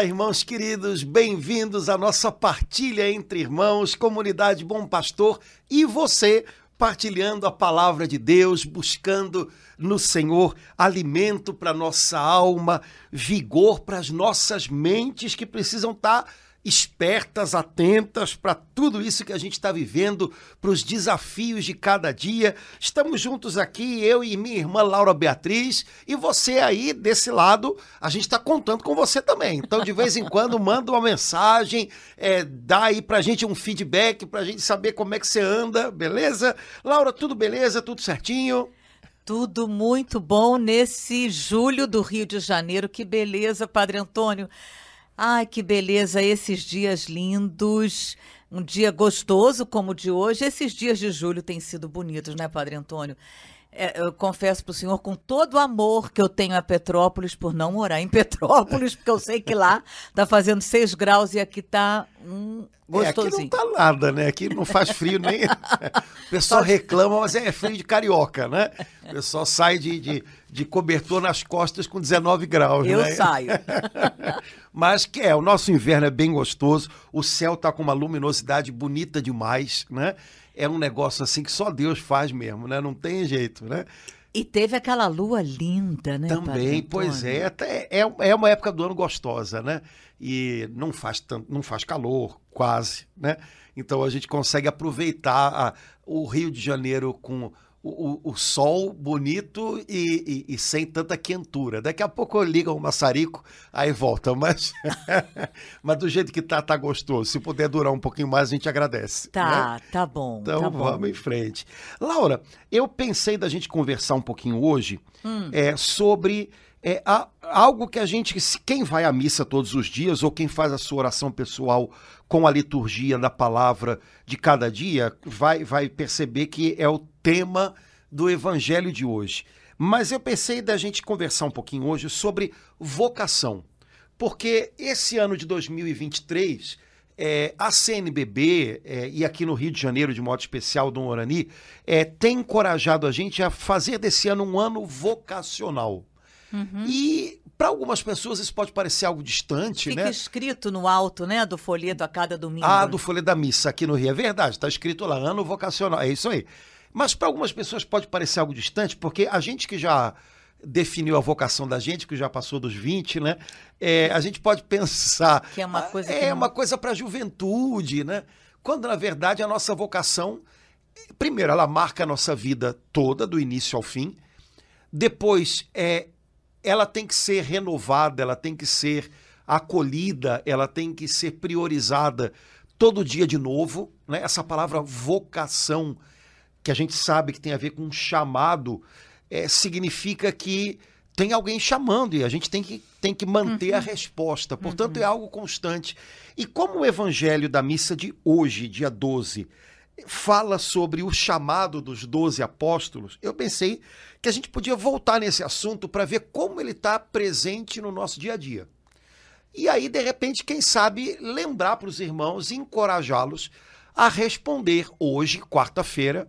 Olá, irmãos queridos, bem-vindos à nossa partilha entre irmãos, comunidade Bom Pastor e você partilhando a palavra de Deus, buscando no Senhor alimento para nossa alma, vigor para as nossas mentes que precisam estar tá espertas, atentas para tudo isso que a gente está vivendo, para os desafios de cada dia. Estamos juntos aqui, eu e minha irmã Laura Beatriz, e você aí desse lado, a gente está contando com você também. Então, de vez em quando, manda uma mensagem, é, dá aí para a gente um feedback, para a gente saber como é que você anda, beleza? Laura, tudo beleza? Tudo certinho? Tudo muito bom nesse julho do Rio de Janeiro. Que beleza, Padre Antônio. Ai, que beleza, esses dias lindos. Um dia gostoso como o de hoje. Esses dias de julho têm sido bonitos, né, Padre Antônio? É, eu confesso para o senhor com todo o amor que eu tenho a Petrópolis por não morar em Petrópolis, porque eu sei que lá está fazendo 6 graus e aqui está um gostosinho. É, aqui não tá nada, né? Aqui não faz frio nem. o pessoal reclama, mas é frio de carioca, né? O pessoal sai de, de, de cobertor nas costas com 19 graus. Eu né? saio. mas que é, o nosso inverno é bem gostoso, o céu tá com uma luminosidade bonita demais, né? é um negócio assim que só Deus faz mesmo, né? Não tem jeito, né? E teve aquela lua linda, né? Também, pois é, é. É uma época do ano gostosa, né? E não faz tanto, não faz calor, quase, né? Então a gente consegue aproveitar a, o Rio de Janeiro com o, o, sol bonito e, e, e, sem tanta quentura. Daqui a pouco liga o maçarico, aí volta. Mas, mas do jeito que tá, tá gostoso. Se puder durar um pouquinho mais, a gente agradece. Tá, né? tá bom. Então tá vamos bom. em frente. Laura, eu pensei da gente conversar um pouquinho hoje hum. é, sobre é algo que a gente, quem vai à missa todos os dias ou quem faz a sua oração pessoal com a liturgia da palavra de cada dia, vai, vai perceber que é o tema do evangelho de hoje. Mas eu pensei da gente conversar um pouquinho hoje sobre vocação, porque esse ano de 2023, é, a CNBB é, e aqui no Rio de Janeiro, de modo especial, do Orani, é, tem encorajado a gente a fazer desse ano um ano vocacional. Uhum. E para algumas pessoas isso pode parecer algo distante, Fica né? escrito no alto, né, do folheto a cada domingo. Ah, do folheto da missa aqui no Rio. É verdade, está escrito lá, ano vocacional. É isso aí. Mas para algumas pessoas pode parecer algo distante, porque a gente que já definiu a vocação da gente, que já passou dos 20, né? É, a gente pode pensar. Que é uma coisa. É não... uma coisa para a juventude, né? Quando, na verdade, a nossa vocação, primeiro, ela marca a nossa vida toda, do início ao fim. Depois, é, ela tem que ser renovada, ela tem que ser acolhida, ela tem que ser priorizada todo dia de novo. Né? Essa palavra vocação, que a gente sabe que tem a ver com chamado, é, significa que tem alguém chamando e a gente tem que, tem que manter uhum. a resposta. Portanto, uhum. é algo constante. E como o evangelho da missa de hoje, dia 12, fala sobre o chamado dos doze apóstolos, eu pensei que a gente podia voltar nesse assunto para ver como ele está presente no nosso dia a dia. E aí, de repente, quem sabe lembrar para os irmãos e encorajá-los a responder hoje, quarta-feira,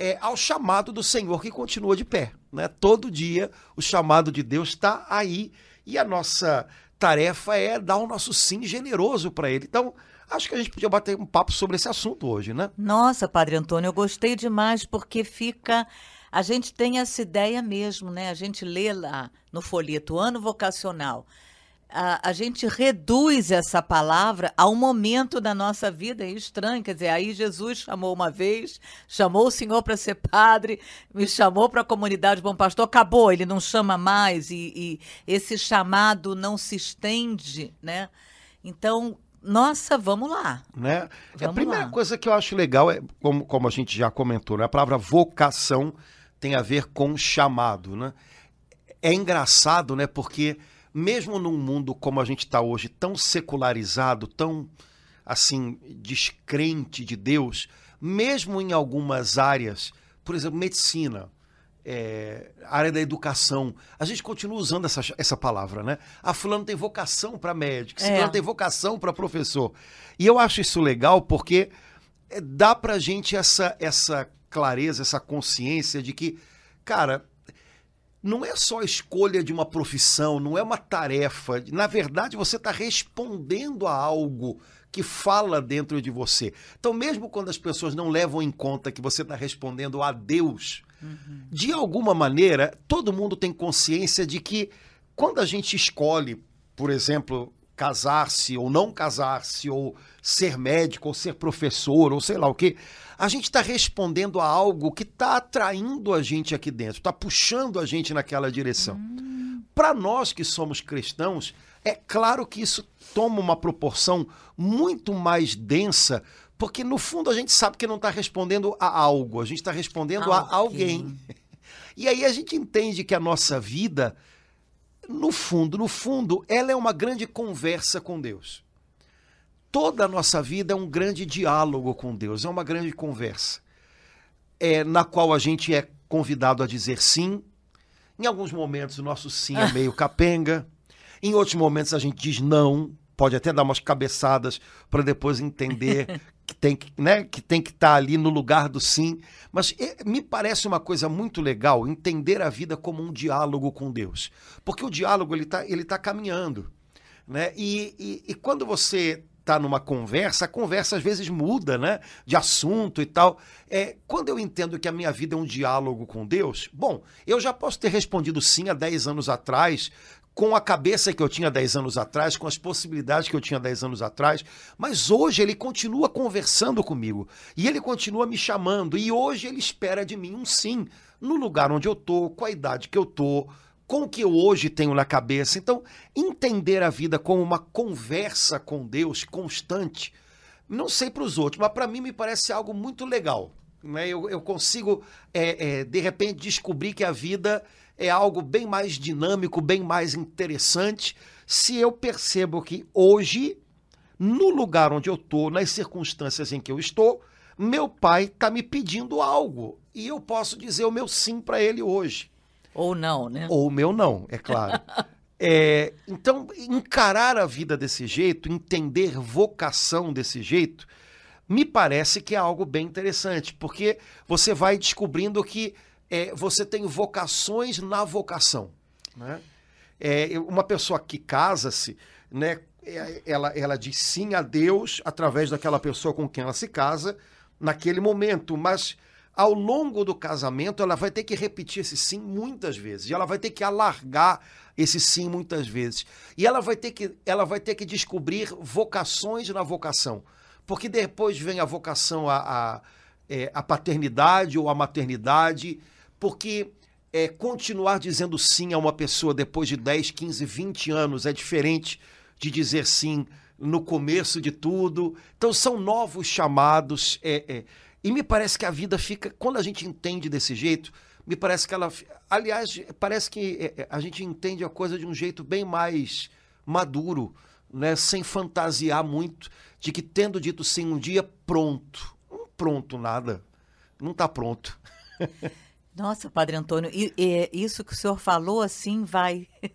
é, ao chamado do Senhor que continua de pé. Né? Todo dia o chamado de Deus está aí e a nossa tarefa é dar o nosso sim generoso para Ele. Então, Acho que a gente podia bater um papo sobre esse assunto hoje, né? Nossa, Padre Antônio, eu gostei demais porque fica. A gente tem essa ideia mesmo, né? A gente lê lá no folheto ano vocacional. A, a, gente reduz essa palavra ao momento da nossa vida, é estranho. Quer dizer, aí Jesus chamou uma vez, chamou o Senhor para ser padre, me chamou para a comunidade Bom Pastor, acabou, ele não chama mais, e, e esse chamado não se estende, né? Então, nossa, vamos lá. Né? Vamos a primeira lá. coisa que eu acho legal é, como, como a gente já comentou, né? a palavra vocação tem a ver com chamado. Né? É engraçado, né? Porque mesmo num mundo como a gente está hoje, tão secularizado, tão assim, descrente de Deus, mesmo em algumas áreas, por exemplo, medicina, é, área da educação. A gente continua usando essa, essa palavra, né? A ah, fulano tem vocação para médico, é. tem vocação para professor. E eu acho isso legal porque é, dá para gente essa, essa clareza, essa consciência de que, cara, não é só a escolha de uma profissão, não é uma tarefa. Na verdade, você está respondendo a algo que fala dentro de você. Então, mesmo quando as pessoas não levam em conta que você está respondendo a Deus, uhum. de alguma maneira, todo mundo tem consciência de que quando a gente escolhe, por exemplo, casar-se ou não casar-se, ou ser médico, ou ser professor, ou sei lá o quê, a gente está respondendo a algo que está atraindo a gente aqui dentro, está puxando a gente naquela direção. Hum. Para nós que somos cristãos, é claro que isso toma uma proporção muito mais densa, porque no fundo a gente sabe que não está respondendo a algo, a gente está respondendo a alguém. E aí a gente entende que a nossa vida no fundo, no fundo, ela é uma grande conversa com Deus. Toda a nossa vida é um grande diálogo com Deus, é uma grande conversa, é, na qual a gente é convidado a dizer sim. Em alguns momentos o nosso sim é meio capenga, em outros momentos a gente diz não, pode até dar umas cabeçadas para depois entender que tem que né, que tem que estar tá ali no lugar do sim. Mas é, me parece uma coisa muito legal entender a vida como um diálogo com Deus, porque o diálogo ele está ele tá caminhando, né? E, e, e quando você está numa conversa, a conversa às vezes muda, né? De assunto e tal. É, quando eu entendo que a minha vida é um diálogo com Deus, bom, eu já posso ter respondido sim há 10 anos atrás, com a cabeça que eu tinha 10 anos atrás, com as possibilidades que eu tinha 10 anos atrás, mas hoje ele continua conversando comigo e ele continua me chamando e hoje ele espera de mim um sim, no lugar onde eu tô, com a idade que eu tô, com o que eu hoje tenho na cabeça. Então, entender a vida como uma conversa com Deus constante, não sei para os outros, mas para mim me parece algo muito legal. Né? Eu, eu consigo, é, é, de repente, descobrir que a vida é algo bem mais dinâmico, bem mais interessante, se eu percebo que hoje, no lugar onde eu estou, nas circunstâncias em que eu estou, meu pai está me pedindo algo e eu posso dizer o meu sim para ele hoje. Ou não, né? Ou o meu não, é claro. é, então, encarar a vida desse jeito, entender vocação desse jeito, me parece que é algo bem interessante, porque você vai descobrindo que é, você tem vocações na vocação. Né? É, uma pessoa que casa-se, né, é, ela, ela diz sim a Deus através daquela pessoa com quem ela se casa naquele momento, mas ao longo do casamento ela vai ter que repetir esse sim muitas vezes e ela vai ter que alargar esse sim muitas vezes e ela vai ter que ela vai ter que descobrir vocações na vocação porque depois vem a vocação é, à paternidade ou à maternidade porque é, continuar dizendo sim a uma pessoa depois de 10, 15, 20 anos é diferente de dizer sim no começo de tudo. Então são novos chamados. É, é, e me parece que a vida fica, quando a gente entende desse jeito, me parece que ela. Aliás, parece que é, é, a gente entende a coisa de um jeito bem mais maduro, né? sem fantasiar muito, de que tendo dito sim um dia, pronto. Não pronto nada. Não está pronto. Nossa, Padre Antônio, e, e, isso que o senhor falou assim vai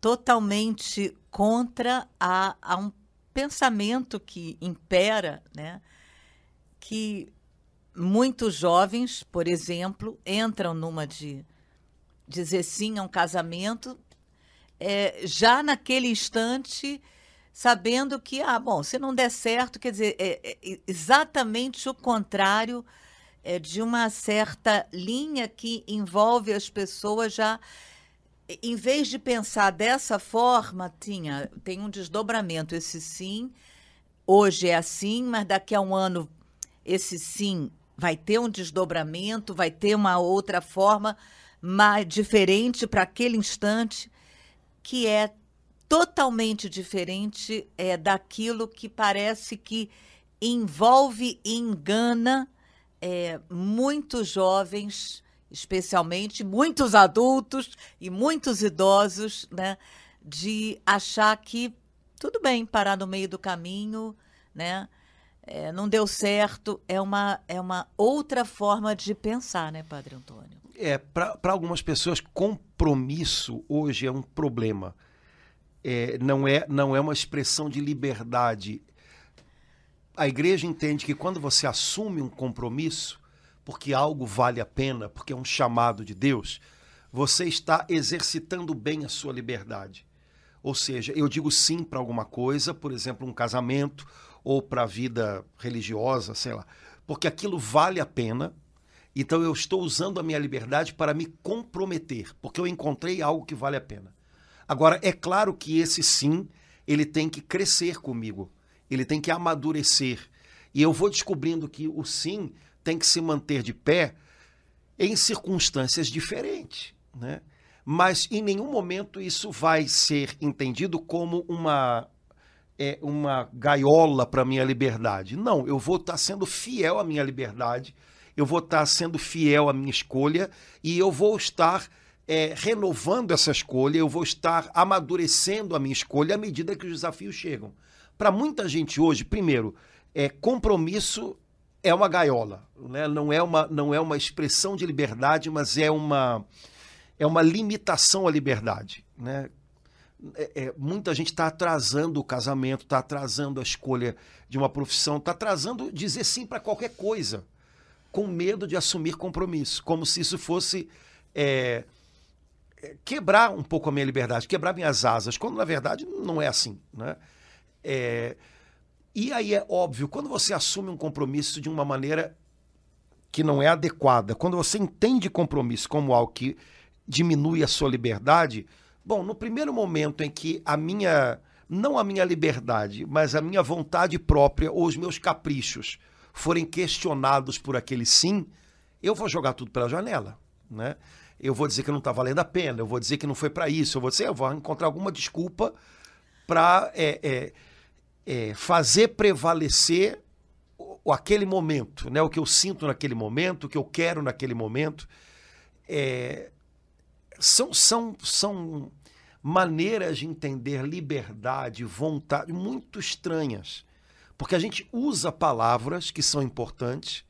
totalmente contra a, a, um pensamento que impera, né? Que muitos jovens, por exemplo, entram numa de dizer sim a um casamento, é, já naquele instante sabendo que, ah, bom, se não der certo, quer dizer, é, é exatamente o contrário é, de uma certa linha que envolve as pessoas já. Em vez de pensar dessa forma, tinha, tem um desdobramento. Esse sim, hoje é assim, mas daqui a um ano esse sim vai ter um desdobramento, vai ter uma outra forma mais diferente para aquele instante, que é totalmente diferente é, daquilo que parece que envolve e engana é, muitos jovens, especialmente muitos adultos e muitos idosos, né, de achar que tudo bem parar no meio do caminho, né? É, não deu certo, é uma, é uma outra forma de pensar, né, Padre Antônio? É, para algumas pessoas, compromisso hoje é um problema. É, não, é, não é uma expressão de liberdade, a igreja entende que quando você assume um compromisso, porque algo vale a pena, porque é um chamado de Deus, você está exercitando bem a sua liberdade. Ou seja, eu digo sim para alguma coisa, por exemplo, um casamento ou para a vida religiosa, sei lá, porque aquilo vale a pena. Então eu estou usando a minha liberdade para me comprometer, porque eu encontrei algo que vale a pena. Agora, é claro que esse sim, ele tem que crescer comigo, ele tem que amadurecer. E eu vou descobrindo que o sim tem que se manter de pé em circunstâncias diferentes, né? Mas em nenhum momento isso vai ser entendido como uma é, uma gaiola para minha liberdade. Não, eu vou estar tá sendo fiel à minha liberdade, eu vou estar tá sendo fiel à minha escolha e eu vou estar é, renovando essa escolha, eu vou estar amadurecendo a minha escolha à medida que os desafios chegam. Para muita gente hoje, primeiro, é, compromisso é uma gaiola, né? não, é uma, não é uma expressão de liberdade, mas é uma, é uma limitação à liberdade. Né? É, é, muita gente está atrasando o casamento, está atrasando a escolha de uma profissão, está atrasando dizer sim para qualquer coisa, com medo de assumir compromisso, como se isso fosse é, é, quebrar um pouco a minha liberdade, quebrar minhas asas, quando na verdade não é assim. Né? É, e aí é óbvio, quando você assume um compromisso de uma maneira que não é adequada, quando você entende compromisso como algo que diminui a sua liberdade, bom, no primeiro momento em que a minha, não a minha liberdade, mas a minha vontade própria ou os meus caprichos forem questionados por aquele sim, eu vou jogar tudo pela janela, né? Eu vou dizer que não está valendo a pena, eu vou dizer que não foi para isso, eu vou dizer, eu vou encontrar alguma desculpa para é, é, é, fazer prevalecer o, aquele momento, né? o que eu sinto naquele momento, o que eu quero naquele momento. É, são, são, são maneiras de entender liberdade, vontade, muito estranhas. Porque a gente usa palavras que são importantes,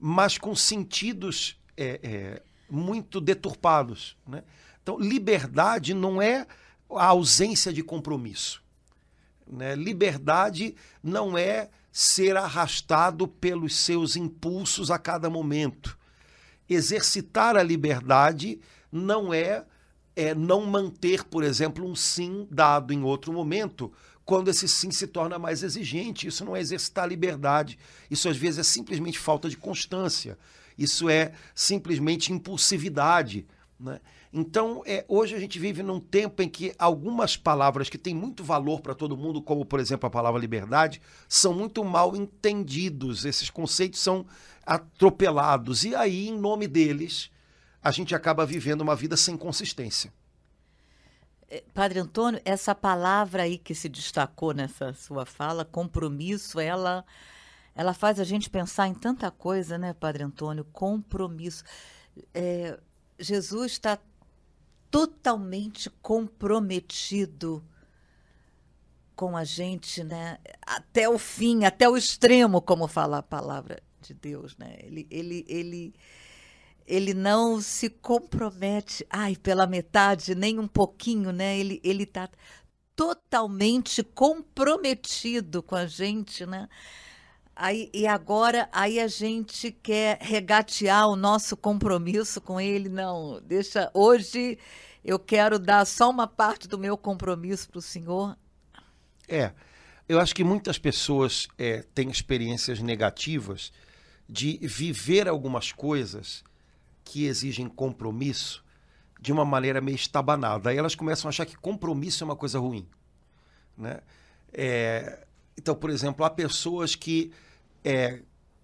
mas com sentidos é, é, muito deturpados. Né? Então, liberdade não é a ausência de compromisso. Né? Liberdade não é ser arrastado pelos seus impulsos a cada momento. Exercitar a liberdade não é, é não manter, por exemplo, um sim dado em outro momento, quando esse sim se torna mais exigente. Isso não é exercitar a liberdade. Isso às vezes é simplesmente falta de constância. Isso é simplesmente impulsividade. Né? Então, é, hoje a gente vive num tempo em que algumas palavras que têm muito valor para todo mundo, como por exemplo a palavra liberdade, são muito mal entendidos. Esses conceitos são atropelados. E aí, em nome deles, a gente acaba vivendo uma vida sem consistência. É, Padre Antônio, essa palavra aí que se destacou nessa sua fala, compromisso, ela, ela faz a gente pensar em tanta coisa, né, Padre Antônio? Compromisso. É, Jesus está totalmente comprometido com a gente, né? Até o fim, até o extremo, como fala a palavra de Deus, né? Ele, ele, ele, ele não se compromete, ai, pela metade, nem um pouquinho, né? Ele, ele está totalmente comprometido com a gente, né? Aí, e agora aí a gente quer regatear o nosso compromisso com ele. Não, deixa. Hoje eu quero dar só uma parte do meu compromisso para o senhor. É, eu acho que muitas pessoas é, têm experiências negativas de viver algumas coisas que exigem compromisso de uma maneira meio estabanada. Aí elas começam a achar que compromisso é uma coisa ruim. Né? É, então, por exemplo, há pessoas que, é,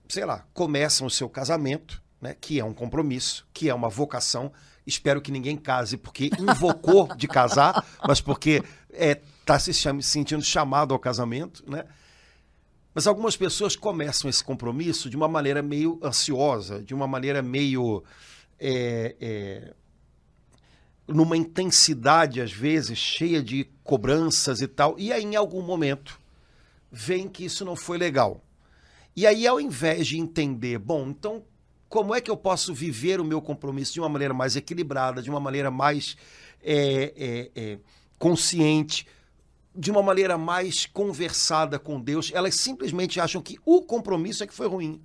sei lá, começam o seu casamento, né, que é um compromisso, que é uma vocação. Espero que ninguém case porque invocou de casar, mas porque está é, tá se sentindo chamado ao casamento. Né? Mas algumas pessoas começam esse compromisso de uma maneira meio ansiosa, de uma maneira meio. É, é, numa intensidade, às vezes, cheia de cobranças e tal. E aí, em algum momento, veem que isso não foi legal. E aí, ao invés de entender, bom, então como é que eu posso viver o meu compromisso de uma maneira mais equilibrada, de uma maneira mais é, é, é, consciente, de uma maneira mais conversada com Deus, elas simplesmente acham que o compromisso é que foi ruim.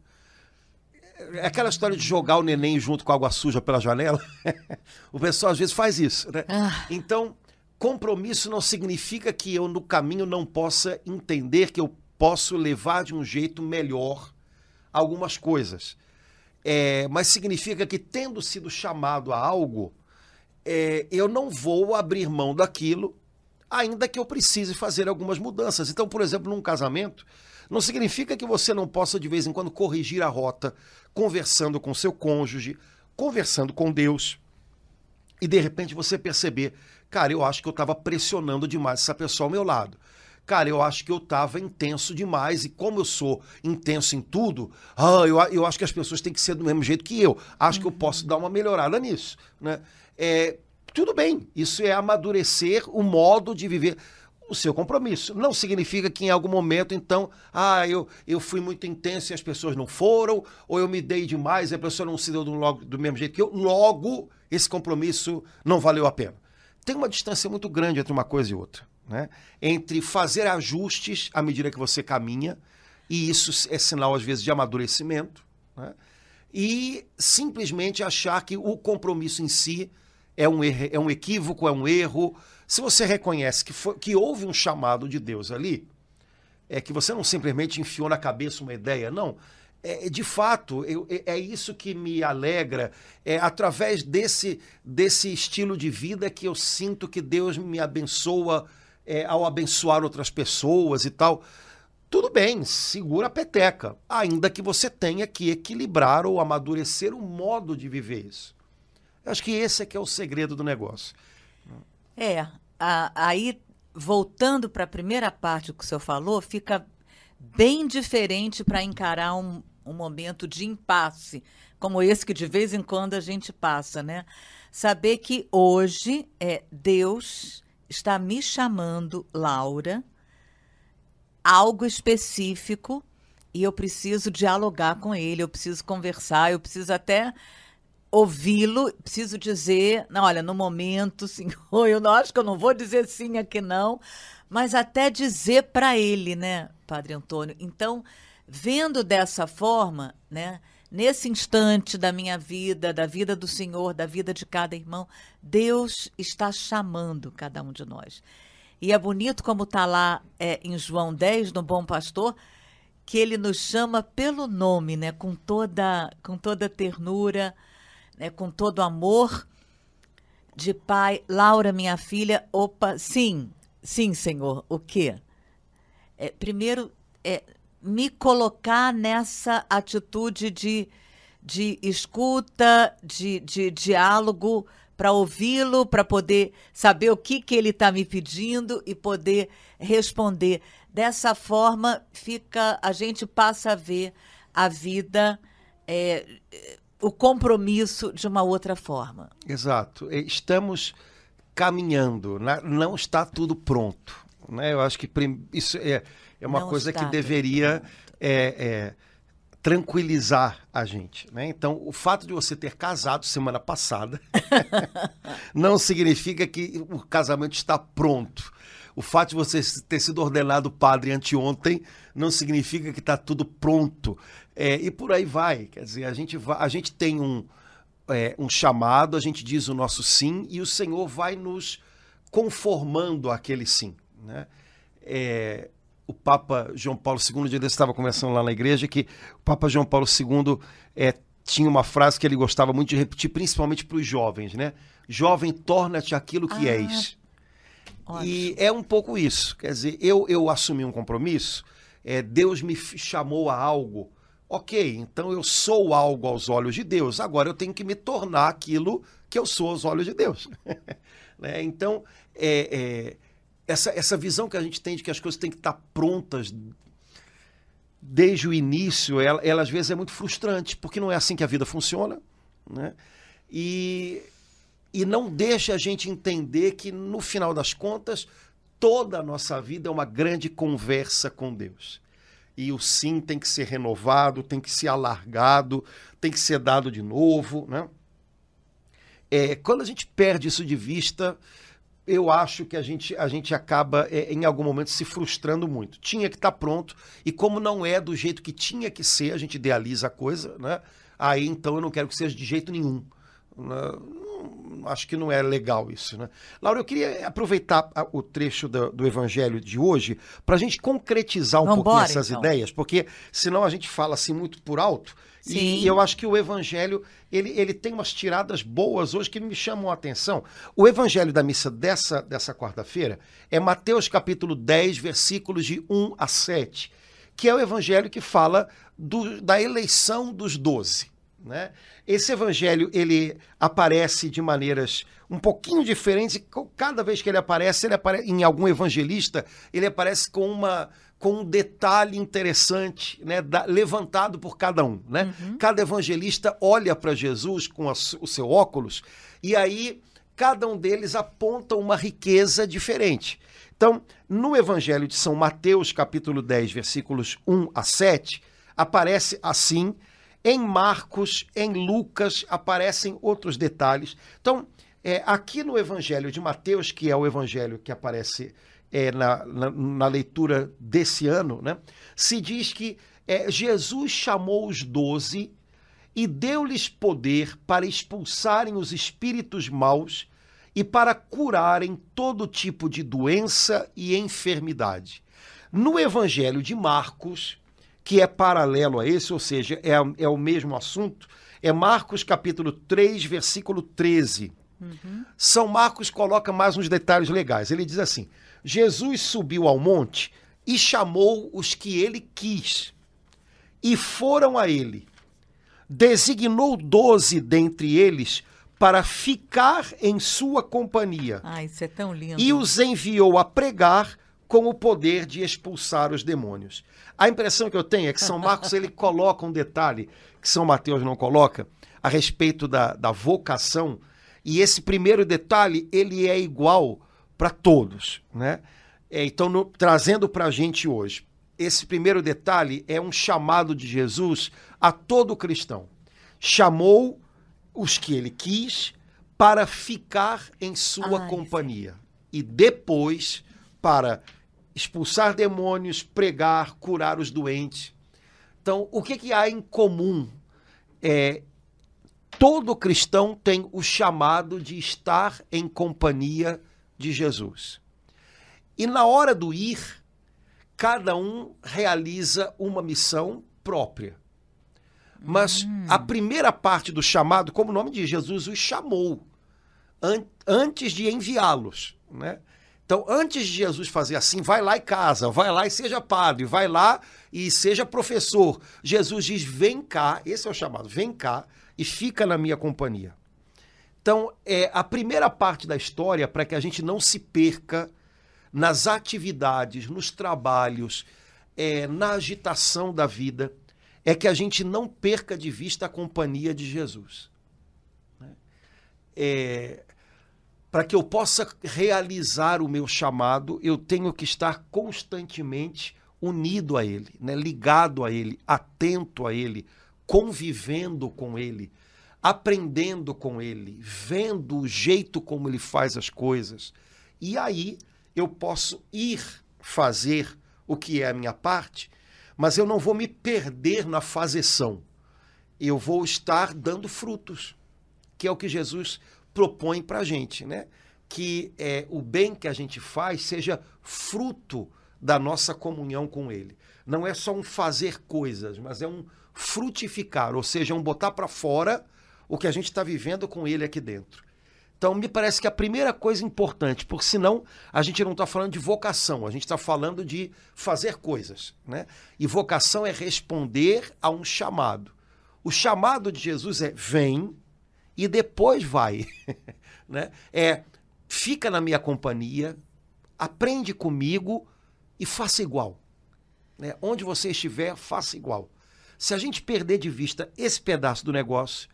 é aquela história de jogar o neném junto com a água suja pela janela. o pessoal às vezes faz isso, né? Ah. Então, compromisso não significa que eu no caminho não possa entender que eu posso levar de um jeito melhor algumas coisas. É, mas significa que, tendo sido chamado a algo, é, eu não vou abrir mão daquilo, ainda que eu precise fazer algumas mudanças. Então, por exemplo, num casamento, não significa que você não possa, de vez em quando, corrigir a rota, conversando com seu cônjuge, conversando com Deus, e de repente você perceber, cara, eu acho que eu estava pressionando demais essa pessoa ao meu lado. Cara, eu acho que eu estava intenso demais e como eu sou intenso em tudo, ah, eu, eu acho que as pessoas têm que ser do mesmo jeito que eu. Acho que eu posso dar uma melhorada nisso, né? É, tudo bem, isso é amadurecer o modo de viver o seu compromisso. Não significa que em algum momento, então, ah, eu, eu fui muito intenso e as pessoas não foram, ou eu me dei demais e a pessoa não se deu do, logo, do mesmo jeito que eu, logo esse compromisso não valeu a pena. Tem uma distância muito grande entre uma coisa e outra. Né? Entre fazer ajustes à medida que você caminha, e isso é sinal, às vezes, de amadurecimento, né? e simplesmente achar que o compromisso em si é um, erro, é um equívoco, é um erro. Se você reconhece que, foi, que houve um chamado de Deus ali, é que você não simplesmente enfiou na cabeça uma ideia, não. É, de fato, eu, é, é isso que me alegra. É através desse, desse estilo de vida que eu sinto que Deus me abençoa é, ao abençoar outras pessoas e tal. Tudo bem, segura a peteca, ainda que você tenha que equilibrar ou amadurecer o modo de viver isso. Eu acho que esse é que é o segredo do negócio. É, a, aí voltando para a primeira parte que o senhor falou, fica bem diferente para encarar um, um momento de impasse, como esse que de vez em quando a gente passa, né? Saber que hoje é Deus está me chamando, Laura, algo específico e eu preciso dialogar com ele, eu preciso conversar, eu preciso até ouvi-lo, preciso dizer, não, olha, no momento, senhor, eu não acho que eu não vou dizer sim aqui não, mas até dizer para ele, né, Padre Antônio. Então, vendo dessa forma, né, nesse instante da minha vida, da vida do Senhor, da vida de cada irmão, Deus está chamando cada um de nós. E é bonito como está lá é, em João 10, no Bom Pastor, que ele nos chama pelo nome, né? com, toda, com toda ternura, né? com todo amor de pai. Laura, minha filha, opa, sim, sim, Senhor, o quê? É, primeiro, é, me colocar nessa atitude de, de escuta, de, de diálogo, para ouvi-lo, para poder saber o que, que ele está me pedindo e poder responder. Dessa forma, fica a gente passa a ver a vida, é, o compromisso de uma outra forma. Exato. Estamos caminhando, né? não está tudo pronto. Né? Eu acho que isso é é uma Não coisa que deveria é, é, tranquilizar a gente. Né? Então, o fato de você ter casado semana passada não significa que o casamento está pronto. O fato de você ter sido ordenado padre anteontem não significa que está tudo pronto. É, e por aí vai. Quer dizer, a gente, vai, a gente tem um, é, um chamado, a gente diz o nosso sim e o Senhor vai nos conformando aquele sim. Né? É, o Papa João Paulo II, dia desse estava conversando lá na igreja, que o Papa João Paulo II é, tinha uma frase que ele gostava muito de repetir, principalmente para os jovens, né? Jovem, torna-te aquilo que ah, és. Ótimo. E é um pouco isso. Quer dizer, eu, eu assumi um compromisso, é, Deus me chamou a algo. Ok, então eu sou algo aos olhos de Deus, agora eu tenho que me tornar aquilo que eu sou aos olhos de Deus. né? Então, é, é essa, essa visão que a gente tem de que as coisas têm que estar prontas desde o início, ela, ela às vezes é muito frustrante, porque não é assim que a vida funciona. Né? E, e não deixa a gente entender que, no final das contas, toda a nossa vida é uma grande conversa com Deus. E o sim tem que ser renovado, tem que ser alargado, tem que ser dado de novo. Né? É, quando a gente perde isso de vista, eu acho que a gente, a gente acaba, é, em algum momento, se frustrando muito. Tinha que estar tá pronto, e como não é do jeito que tinha que ser, a gente idealiza a coisa, né? Aí então eu não quero que seja de jeito nenhum. Não, acho que não é legal isso, né? Laura, eu queria aproveitar o trecho do, do Evangelho de hoje para a gente concretizar um pouquinho essas então. ideias, porque senão a gente fala assim muito por alto Sim. E eu acho que o Evangelho, ele, ele tem umas tiradas boas hoje que me chamam a atenção. O Evangelho da missa dessa, dessa quarta-feira é Mateus capítulo 10, versículos de 1 a 7, que é o Evangelho que fala do, da eleição dos doze. Né? Esse evangelho ele aparece de maneiras um pouquinho diferentes. Cada vez que ele aparece, ele aparece em algum evangelista, ele aparece com uma com um detalhe interessante, né, da, levantado por cada um, né? Uhum. Cada evangelista olha para Jesus com a, o seu óculos e aí cada um deles aponta uma riqueza diferente. Então, no Evangelho de São Mateus, capítulo 10, versículos 1 a 7, aparece assim, em Marcos, em Lucas, aparecem outros detalhes. Então, é, aqui no Evangelho de Mateus, que é o evangelho que aparece é, na, na, na, leitura desse ano, né, se diz que é, Jesus chamou os doze e deu-lhes poder para expulsarem os espíritos maus e para curarem todo tipo de doença e enfermidade. No Evangelho de Marcos, que é paralelo a esse, ou seja, é, é o mesmo assunto, é Marcos capítulo 3, versículo 13. Uhum. São Marcos coloca mais uns detalhes legais. Ele diz assim: Jesus subiu ao monte e chamou os que ele quis, e foram a ele. Designou doze dentre eles para ficar em sua companhia. Ah, isso é tão lindo. E os enviou a pregar com o poder de expulsar os demônios. A impressão que eu tenho é que São Marcos ele coloca um detalhe que São Mateus não coloca a respeito da, da vocação, e esse primeiro detalhe ele é igual para todos. Né? É, então, no, trazendo para a gente hoje, esse primeiro detalhe é um chamado de Jesus a todo cristão. Chamou os que ele quis para ficar em sua Ai, companhia e depois para expulsar demônios, pregar, curar os doentes. Então, o que, que há em comum? É, todo cristão tem o chamado de estar em companhia de Jesus. E na hora do ir, cada um realiza uma missão própria. Mas hum. a primeira parte do chamado, como o nome diz, Jesus os chamou an antes de enviá-los, né? Então, antes de Jesus fazer assim, vai lá e casa, vai lá e seja padre, vai lá e seja professor. Jesus diz: vem cá, esse é o chamado, vem cá e fica na minha companhia. Então, é a primeira parte da história para que a gente não se perca nas atividades, nos trabalhos, é, na agitação da vida, é que a gente não perca de vista a companhia de Jesus. Né? É, para que eu possa realizar o meu chamado, eu tenho que estar constantemente unido a Ele, né? ligado a Ele, atento a Ele, convivendo com Ele aprendendo com ele, vendo o jeito como ele faz as coisas. E aí eu posso ir fazer o que é a minha parte, mas eu não vou me perder na fazeção. Eu vou estar dando frutos, que é o que Jesus propõe para a gente, né? Que é, o bem que a gente faz seja fruto da nossa comunhão com Ele. Não é só um fazer coisas, mas é um frutificar, ou seja, um botar para fora o que a gente está vivendo com ele aqui dentro. Então, me parece que a primeira coisa importante, porque senão a gente não está falando de vocação, a gente está falando de fazer coisas. Né? E vocação é responder a um chamado. O chamado de Jesus é vem e depois vai. né? É fica na minha companhia, aprende comigo e faça igual. Né? Onde você estiver, faça igual. Se a gente perder de vista esse pedaço do negócio,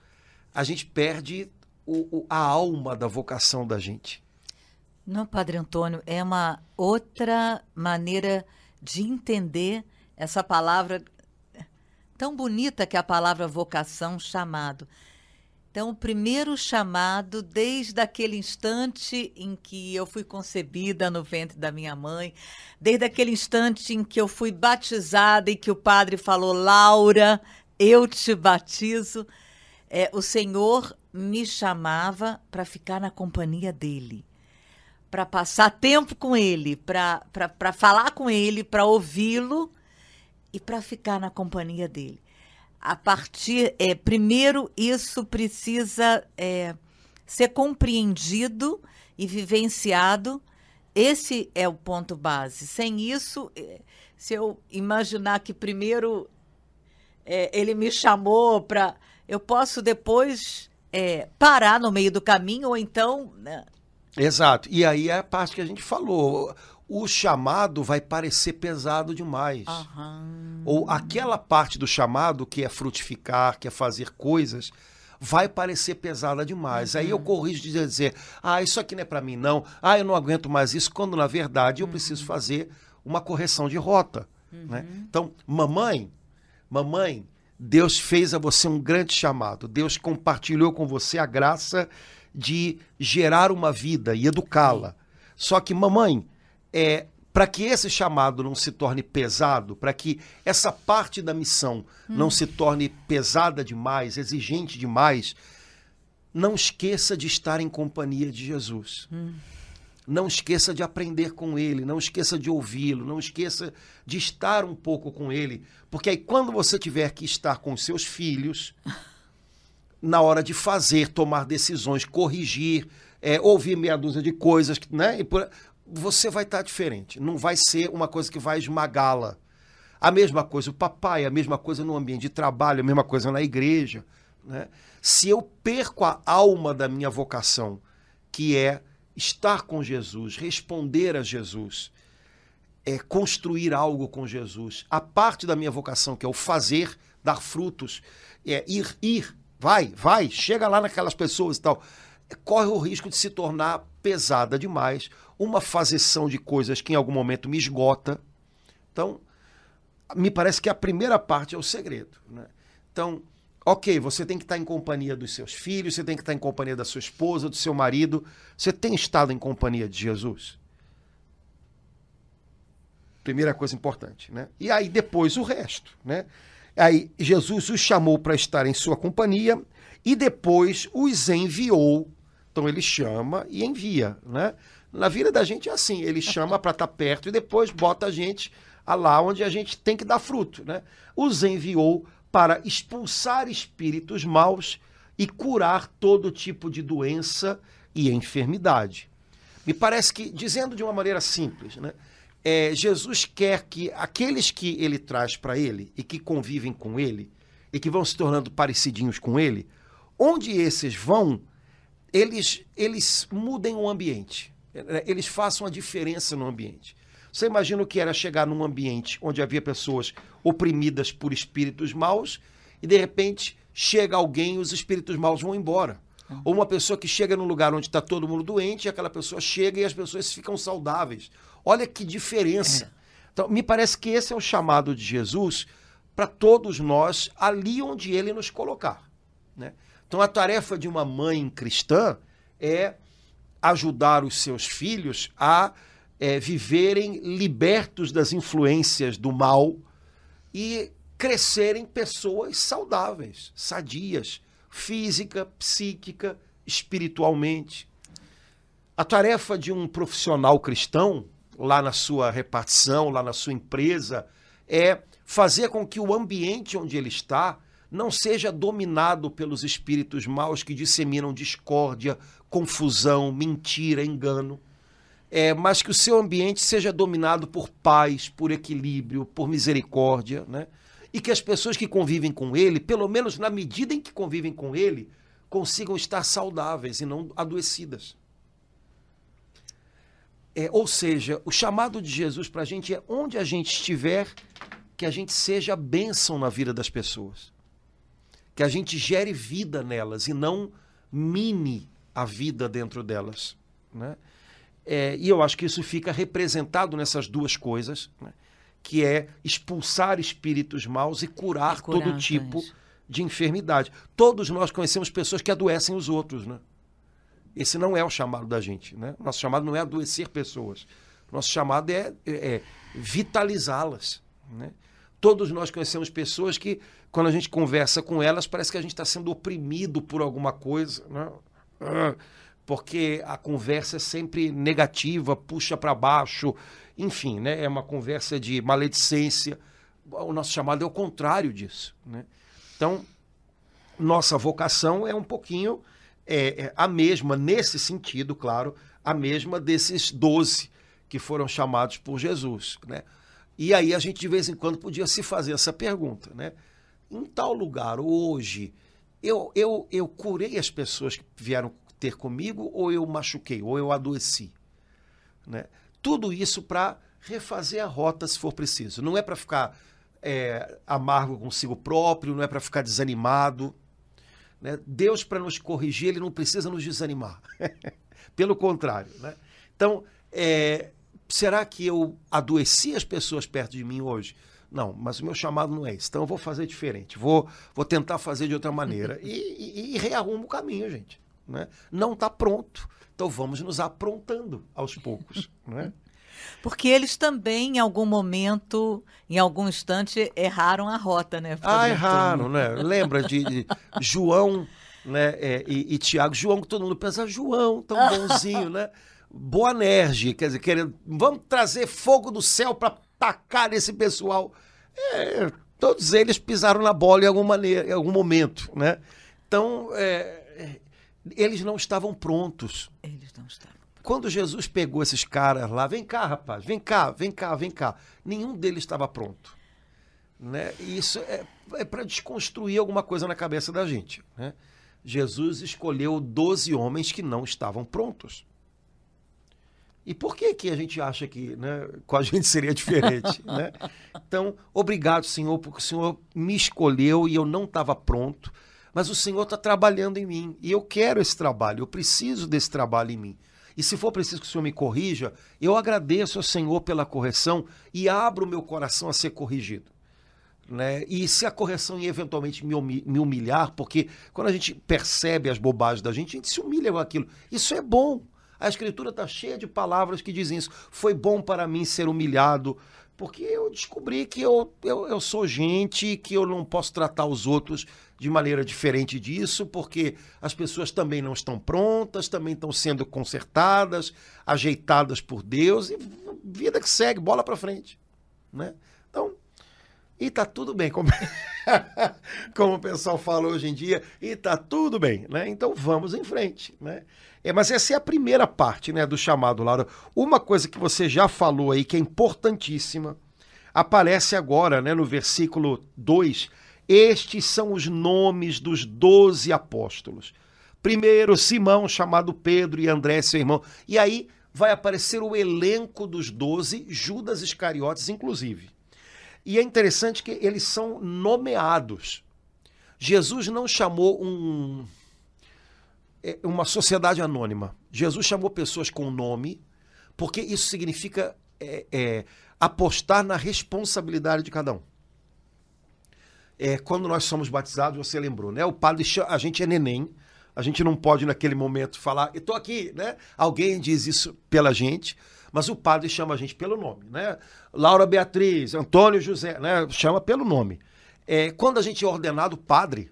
a gente perde o, o, a alma da vocação da gente. Não, Padre Antônio, é uma outra maneira de entender essa palavra tão bonita que é a palavra vocação, chamado. Então, o primeiro chamado, desde aquele instante em que eu fui concebida no ventre da minha mãe, desde aquele instante em que eu fui batizada e que o padre falou: Laura, eu te batizo, é, o Senhor me chamava para ficar na companhia dele, para passar tempo com ele, para falar com ele, para ouvi-lo e para ficar na companhia dele a partir. É, primeiro, isso precisa é, ser compreendido e vivenciado. Esse é o ponto base. Sem isso, é, se eu imaginar que primeiro é, ele me chamou para. Eu posso depois é, parar no meio do caminho, ou então. Né? Exato. E aí é a parte que a gente falou o chamado vai parecer pesado demais. Uhum. Ou aquela parte do chamado que é frutificar, que é fazer coisas, vai parecer pesada demais. Uhum. Aí eu uhum. corrijo de dizer, ah, isso aqui não é para mim não, ah, eu não aguento mais isso, quando na verdade eu uhum. preciso fazer uma correção de rota. Né? Uhum. Então, mamãe, mamãe, Deus fez a você um grande chamado. Deus compartilhou com você a graça de gerar uma vida e educá-la. Só que, mamãe, é, para que esse chamado não se torne pesado, para que essa parte da missão hum. não se torne pesada demais, exigente demais, não esqueça de estar em companhia de Jesus. Hum. Não esqueça de aprender com ele, não esqueça de ouvi-lo, não esqueça de estar um pouco com ele, porque aí quando você tiver que estar com os seus filhos, na hora de fazer, tomar decisões, corrigir, é, ouvir meia dúzia de coisas, né? Por, você vai estar diferente. Não vai ser uma coisa que vai esmagá-la. A mesma coisa o papai, a mesma coisa no ambiente de trabalho, a mesma coisa na igreja. Né? Se eu perco a alma da minha vocação, que é estar com Jesus, responder a Jesus, é construir algo com Jesus, a parte da minha vocação, que é o fazer, dar frutos, é ir, ir, vai, vai, chega lá naquelas pessoas e tal, corre o risco de se tornar pesada demais, uma fazeção de coisas que em algum momento me esgota. Então, me parece que a primeira parte é o segredo. Né? Então, ok, você tem que estar em companhia dos seus filhos, você tem que estar em companhia da sua esposa, do seu marido. Você tem estado em companhia de Jesus? Primeira coisa importante, né? E aí depois o resto, né? Aí Jesus os chamou para estar em sua companhia e depois os enviou então ele chama e envia, né? Na vida da gente é assim, ele chama para estar tá perto e depois bota a gente lá onde a gente tem que dar fruto, né? Os enviou para expulsar espíritos maus e curar todo tipo de doença e enfermidade. Me parece que, dizendo de uma maneira simples, né? É, Jesus quer que aqueles que ele traz para ele e que convivem com ele e que vão se tornando parecidinhos com ele, onde esses vão, eles, eles mudem o ambiente, eles façam a diferença no ambiente. Você imagina o que era chegar num ambiente onde havia pessoas oprimidas por espíritos maus e de repente chega alguém e os espíritos maus vão embora. Uhum. Ou uma pessoa que chega num lugar onde está todo mundo doente e aquela pessoa chega e as pessoas ficam saudáveis. Olha que diferença. É. Então, me parece que esse é o chamado de Jesus para todos nós ali onde ele nos colocar. Né? Então, a tarefa de uma mãe cristã é ajudar os seus filhos a é, viverem libertos das influências do mal e crescerem pessoas saudáveis, sadias, física, psíquica, espiritualmente. A tarefa de um profissional cristão, lá na sua repartição, lá na sua empresa, é fazer com que o ambiente onde ele está não seja dominado pelos espíritos maus que disseminam discórdia, confusão, mentira, engano, é, mas que o seu ambiente seja dominado por paz, por equilíbrio, por misericórdia, né? E que as pessoas que convivem com ele, pelo menos na medida em que convivem com ele, consigam estar saudáveis e não adoecidas. É, ou seja, o chamado de Jesus para a gente é onde a gente estiver, que a gente seja bênção na vida das pessoas que a gente gere vida nelas e não mine a vida dentro delas. Né? É, e eu acho que isso fica representado nessas duas coisas, né? que é expulsar espíritos maus e curar, e curar todo tipo de enfermidade. Todos nós conhecemos pessoas que adoecem os outros, né? Esse não é o chamado da gente, né? Nosso chamado não é adoecer pessoas. Nosso chamado é, é, é vitalizá-las, né? Todos nós conhecemos pessoas que, quando a gente conversa com elas, parece que a gente está sendo oprimido por alguma coisa, né? Porque a conversa é sempre negativa, puxa para baixo, enfim, né? É uma conversa de maledicência. O nosso chamado é o contrário disso, né? Então, nossa vocação é um pouquinho é, é, a mesma, nesse sentido, claro, a mesma desses doze que foram chamados por Jesus. Né? E aí a gente, de vez em quando, podia se fazer essa pergunta. Né? Em tal lugar, hoje, eu, eu, eu curei as pessoas que vieram ter comigo, ou eu machuquei, ou eu adoeci? Né? Tudo isso para refazer a rota se for preciso. Não é para ficar é, amargo consigo próprio, não é para ficar desanimado. Né? Deus, para nos corrigir, ele não precisa nos desanimar. Pelo contrário. Né? Então, é, será que eu adoeci as pessoas perto de mim hoje? Não, mas o meu chamado não é esse. Então eu vou fazer diferente. Vou, vou tentar fazer de outra maneira. E, e, e rearrumo o caminho, gente. Né? Não está pronto. Então vamos nos aprontando aos poucos. Né? Porque eles também, em algum momento, em algum instante, erraram a rota, né? Ah, erraram, né? Lembra de, de João né, é, e, e Tiago. João, que todo mundo pensa, João, tão bonzinho, né? Boanerge, quer dizer, querendo, vamos trazer fogo do céu para tacar nesse pessoal. É, todos eles pisaram na bola em, alguma maneira, em algum momento, né? Então, é, eles não estavam prontos. Eles não estavam quando Jesus pegou esses caras lá, vem cá, rapaz, vem cá, vem cá, vem cá. Nenhum deles estava pronto. Né? E isso é, é para desconstruir alguma coisa na cabeça da gente. Né? Jesus escolheu 12 homens que não estavam prontos. E por que, que a gente acha que né, com a gente seria diferente? né? Então, obrigado, Senhor, porque o Senhor me escolheu e eu não estava pronto, mas o Senhor está trabalhando em mim e eu quero esse trabalho, eu preciso desse trabalho em mim. E se for preciso que o Senhor me corrija, eu agradeço ao Senhor pela correção e abro o meu coração a ser corrigido. Né? E se a correção eventualmente me humilhar, porque quando a gente percebe as bobagens da gente, a gente se humilha com aquilo. Isso é bom. A Escritura está cheia de palavras que dizem isso. Foi bom para mim ser humilhado, porque eu descobri que eu, eu, eu sou gente, que eu não posso tratar os outros de maneira diferente disso, porque as pessoas também não estão prontas, também estão sendo consertadas, ajeitadas por Deus, e vida que segue, bola para frente. Né? Então, e tá tudo bem, como, como o pessoal fala hoje em dia, e tá tudo bem, né? Então vamos em frente, né? É, mas essa é a primeira parte, né, do chamado, Laura. Uma coisa que você já falou aí que é importantíssima, aparece agora, né, no versículo 2, estes são os nomes dos doze apóstolos. Primeiro, Simão, chamado Pedro, e André, seu irmão. E aí vai aparecer o elenco dos doze, Judas Iscariotes, inclusive. E é interessante que eles são nomeados. Jesus não chamou um, uma sociedade anônima. Jesus chamou pessoas com nome, porque isso significa é, é, apostar na responsabilidade de cada um é, quando nós somos batizados, você lembrou, né? O padre, a gente é neném, a gente não pode naquele momento falar, eu estou aqui, né? Alguém diz isso pela gente, mas o padre chama a gente pelo nome, né? Laura Beatriz, Antônio José, né? Chama pelo nome. É, quando a gente é ordenado padre,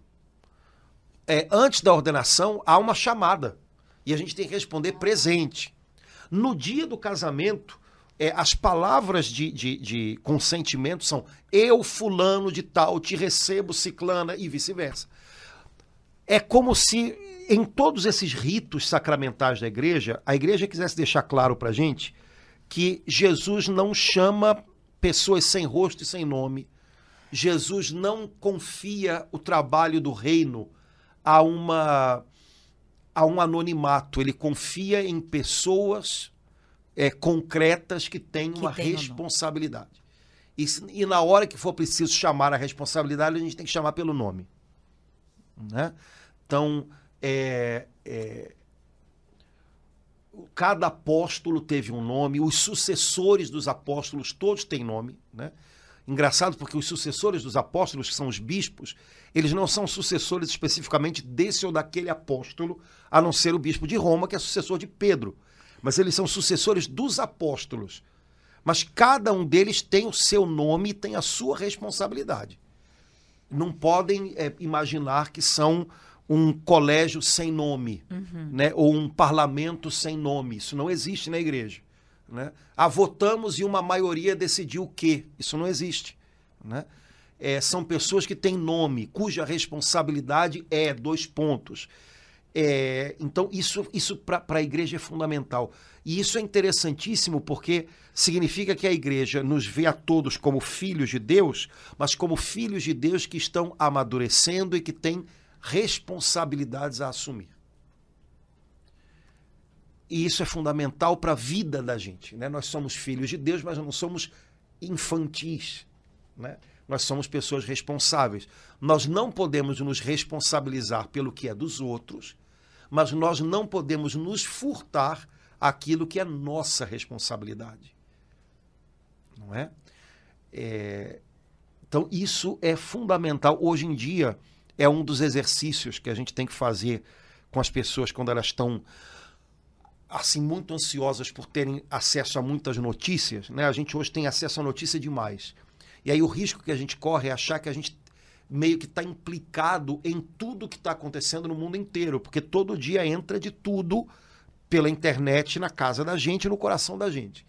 é, antes da ordenação há uma chamada e a gente tem que responder presente. No dia do casamento, é, as palavras de, de, de consentimento são eu, fulano de tal, te recebo, ciclana e vice-versa. É como se em todos esses ritos sacramentais da igreja, a igreja quisesse deixar claro para gente que Jesus não chama pessoas sem rosto e sem nome. Jesus não confia o trabalho do reino a uma a um anonimato, ele confia em pessoas é, concretas que têm que uma tem responsabilidade. E, e, na hora que for preciso chamar a responsabilidade, a gente tem que chamar pelo nome. Né? Então, é, é, cada apóstolo teve um nome, os sucessores dos apóstolos todos têm nome. Né? Engraçado porque os sucessores dos apóstolos, que são os bispos, eles não são sucessores especificamente desse ou daquele apóstolo, a não ser o bispo de Roma, que é sucessor de Pedro. Mas eles são sucessores dos apóstolos. Mas cada um deles tem o seu nome e tem a sua responsabilidade. Não podem é, imaginar que são um colégio sem nome, uhum. né? ou um parlamento sem nome. Isso não existe na igreja. Né? Ah, votamos e uma maioria decidiu o quê? Isso não existe. Né? É, são pessoas que têm nome, cuja responsabilidade é dois pontos. É, então, isso, isso para a igreja é fundamental. E isso é interessantíssimo porque significa que a igreja nos vê a todos como filhos de Deus, mas como filhos de Deus que estão amadurecendo e que têm responsabilidades a assumir. E isso é fundamental para a vida da gente. Né? Nós somos filhos de Deus, mas não somos infantis. Né? Nós somos pessoas responsáveis. Nós não podemos nos responsabilizar pelo que é dos outros, mas nós não podemos nos furtar aquilo que é nossa responsabilidade. Não é? é? Então, isso é fundamental. Hoje em dia, é um dos exercícios que a gente tem que fazer com as pessoas quando elas estão assim muito ansiosas por terem acesso a muitas notícias, né? A gente hoje tem acesso a notícia demais. E aí o risco que a gente corre é achar que a gente meio que está implicado em tudo que está acontecendo no mundo inteiro, porque todo dia entra de tudo pela internet na casa da gente, no coração da gente.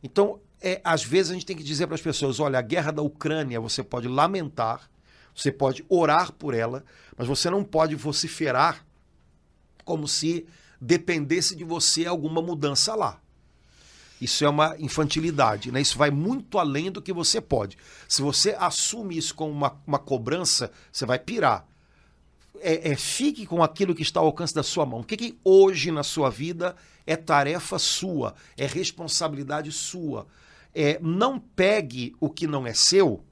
Então, é, às vezes a gente tem que dizer para as pessoas: olha, a guerra da Ucrânia você pode lamentar, você pode orar por ela, mas você não pode vociferar como se dependesse de você alguma mudança lá. Isso é uma infantilidade, né? Isso vai muito além do que você pode. Se você assume isso como uma, uma cobrança, você vai pirar. É, é, fique com aquilo que está ao alcance da sua mão. O que, que hoje na sua vida é tarefa sua, é responsabilidade sua. É, não pegue o que não é seu,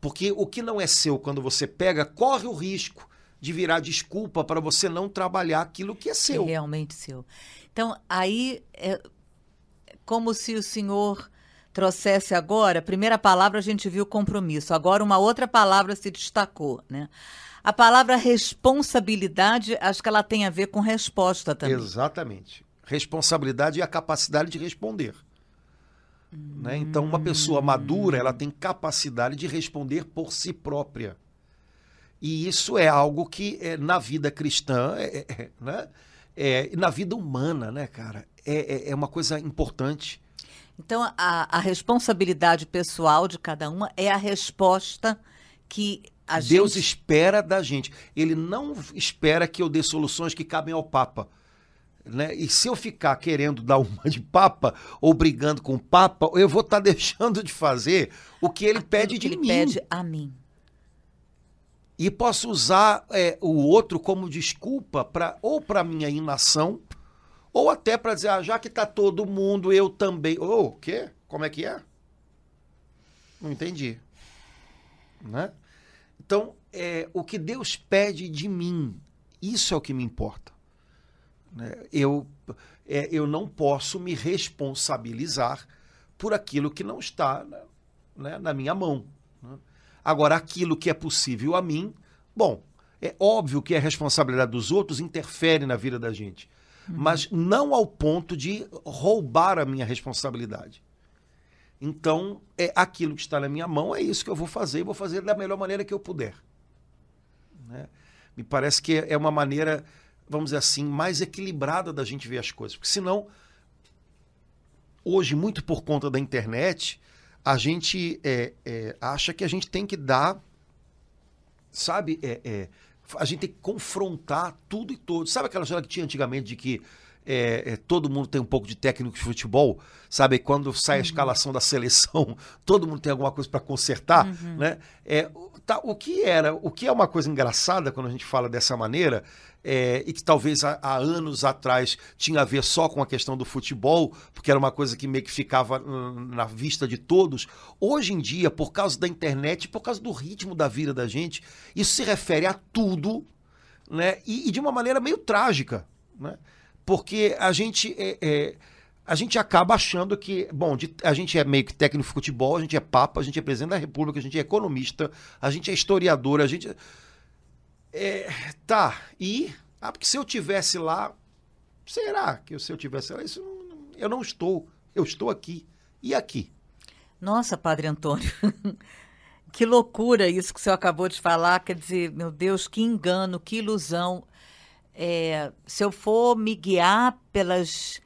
porque o que não é seu, quando você pega, corre o risco de virar desculpa para você não trabalhar aquilo que é seu. É realmente seu. Então, aí é como se o senhor trouxesse agora, a primeira palavra a gente viu compromisso, agora uma outra palavra se destacou, né? A palavra responsabilidade, acho que ela tem a ver com resposta também. Exatamente. Responsabilidade e a capacidade de responder. Hum. Né? Então, uma pessoa madura, ela tem capacidade de responder por si própria. E isso é algo que é, na vida cristã, é, é, é né? É, na vida humana, né, cara, é, é, uma coisa importante. Então, a, a, responsabilidade pessoal de cada uma é a resposta que a Deus gente... espera da gente. Ele não espera que eu dê soluções que cabem ao Papa. Né? E se eu ficar querendo dar uma de Papa ou brigando com o Papa, eu vou estar tá deixando de fazer o que ele Aquilo pede de ele mim. pede a mim e posso usar é, o outro como desculpa para ou para minha inação ou até para dizer, ah, já que está todo mundo, eu também. Ô, oh, o quê? Como é que é? Não entendi. Né? Então, é, o que Deus pede de mim, isso é o que me importa. Né? Eu, é, eu não posso me responsabilizar por aquilo que não está né, na minha mão. Né? Agora, aquilo que é possível a mim, bom, é óbvio que a responsabilidade dos outros interfere na vida da gente, uhum. mas não ao ponto de roubar a minha responsabilidade. Então, é aquilo que está na minha mão, é isso que eu vou fazer e vou fazer da melhor maneira que eu puder. Né? Me parece que é uma maneira, vamos dizer assim, mais equilibrada da gente ver as coisas. Porque senão, hoje, muito por conta da internet, a gente é, é, acha que a gente tem que dar, sabe, é, é, a gente tem que confrontar tudo e todos. Sabe aquela história que tinha antigamente de que é, é, todo mundo tem um pouco de técnico de futebol, sabe? Quando sai a uhum. escalação da seleção, todo mundo tem alguma coisa para consertar, uhum. né? É, tá, o que era, o que é uma coisa engraçada quando a gente fala dessa maneira é, e que talvez há, há, anos atrás tinha a ver só com a questão do futebol, porque era uma coisa que meio que ficava na vista de todos. Hoje em dia, por causa da internet, por causa do ritmo da vida da gente, isso se refere a tudo, né? E, e de uma maneira meio trágica, né? Porque a gente é, é a gente acaba achando que, bom, de- a gente é meio que técnico de futebol, a gente é papa, a gente é presidente da república, a gente é economista, a gente é historiador, a gente. É, tá, e. Ah, porque se eu tivesse lá. Será que se eu tivesse lá? Isso, eu não estou. Eu estou aqui. E aqui? Nossa, Padre Antônio, que loucura isso que o senhor acabou de falar. Quer dizer, meu Deus, que engano, que ilusão. É, se eu for me guiar pelas,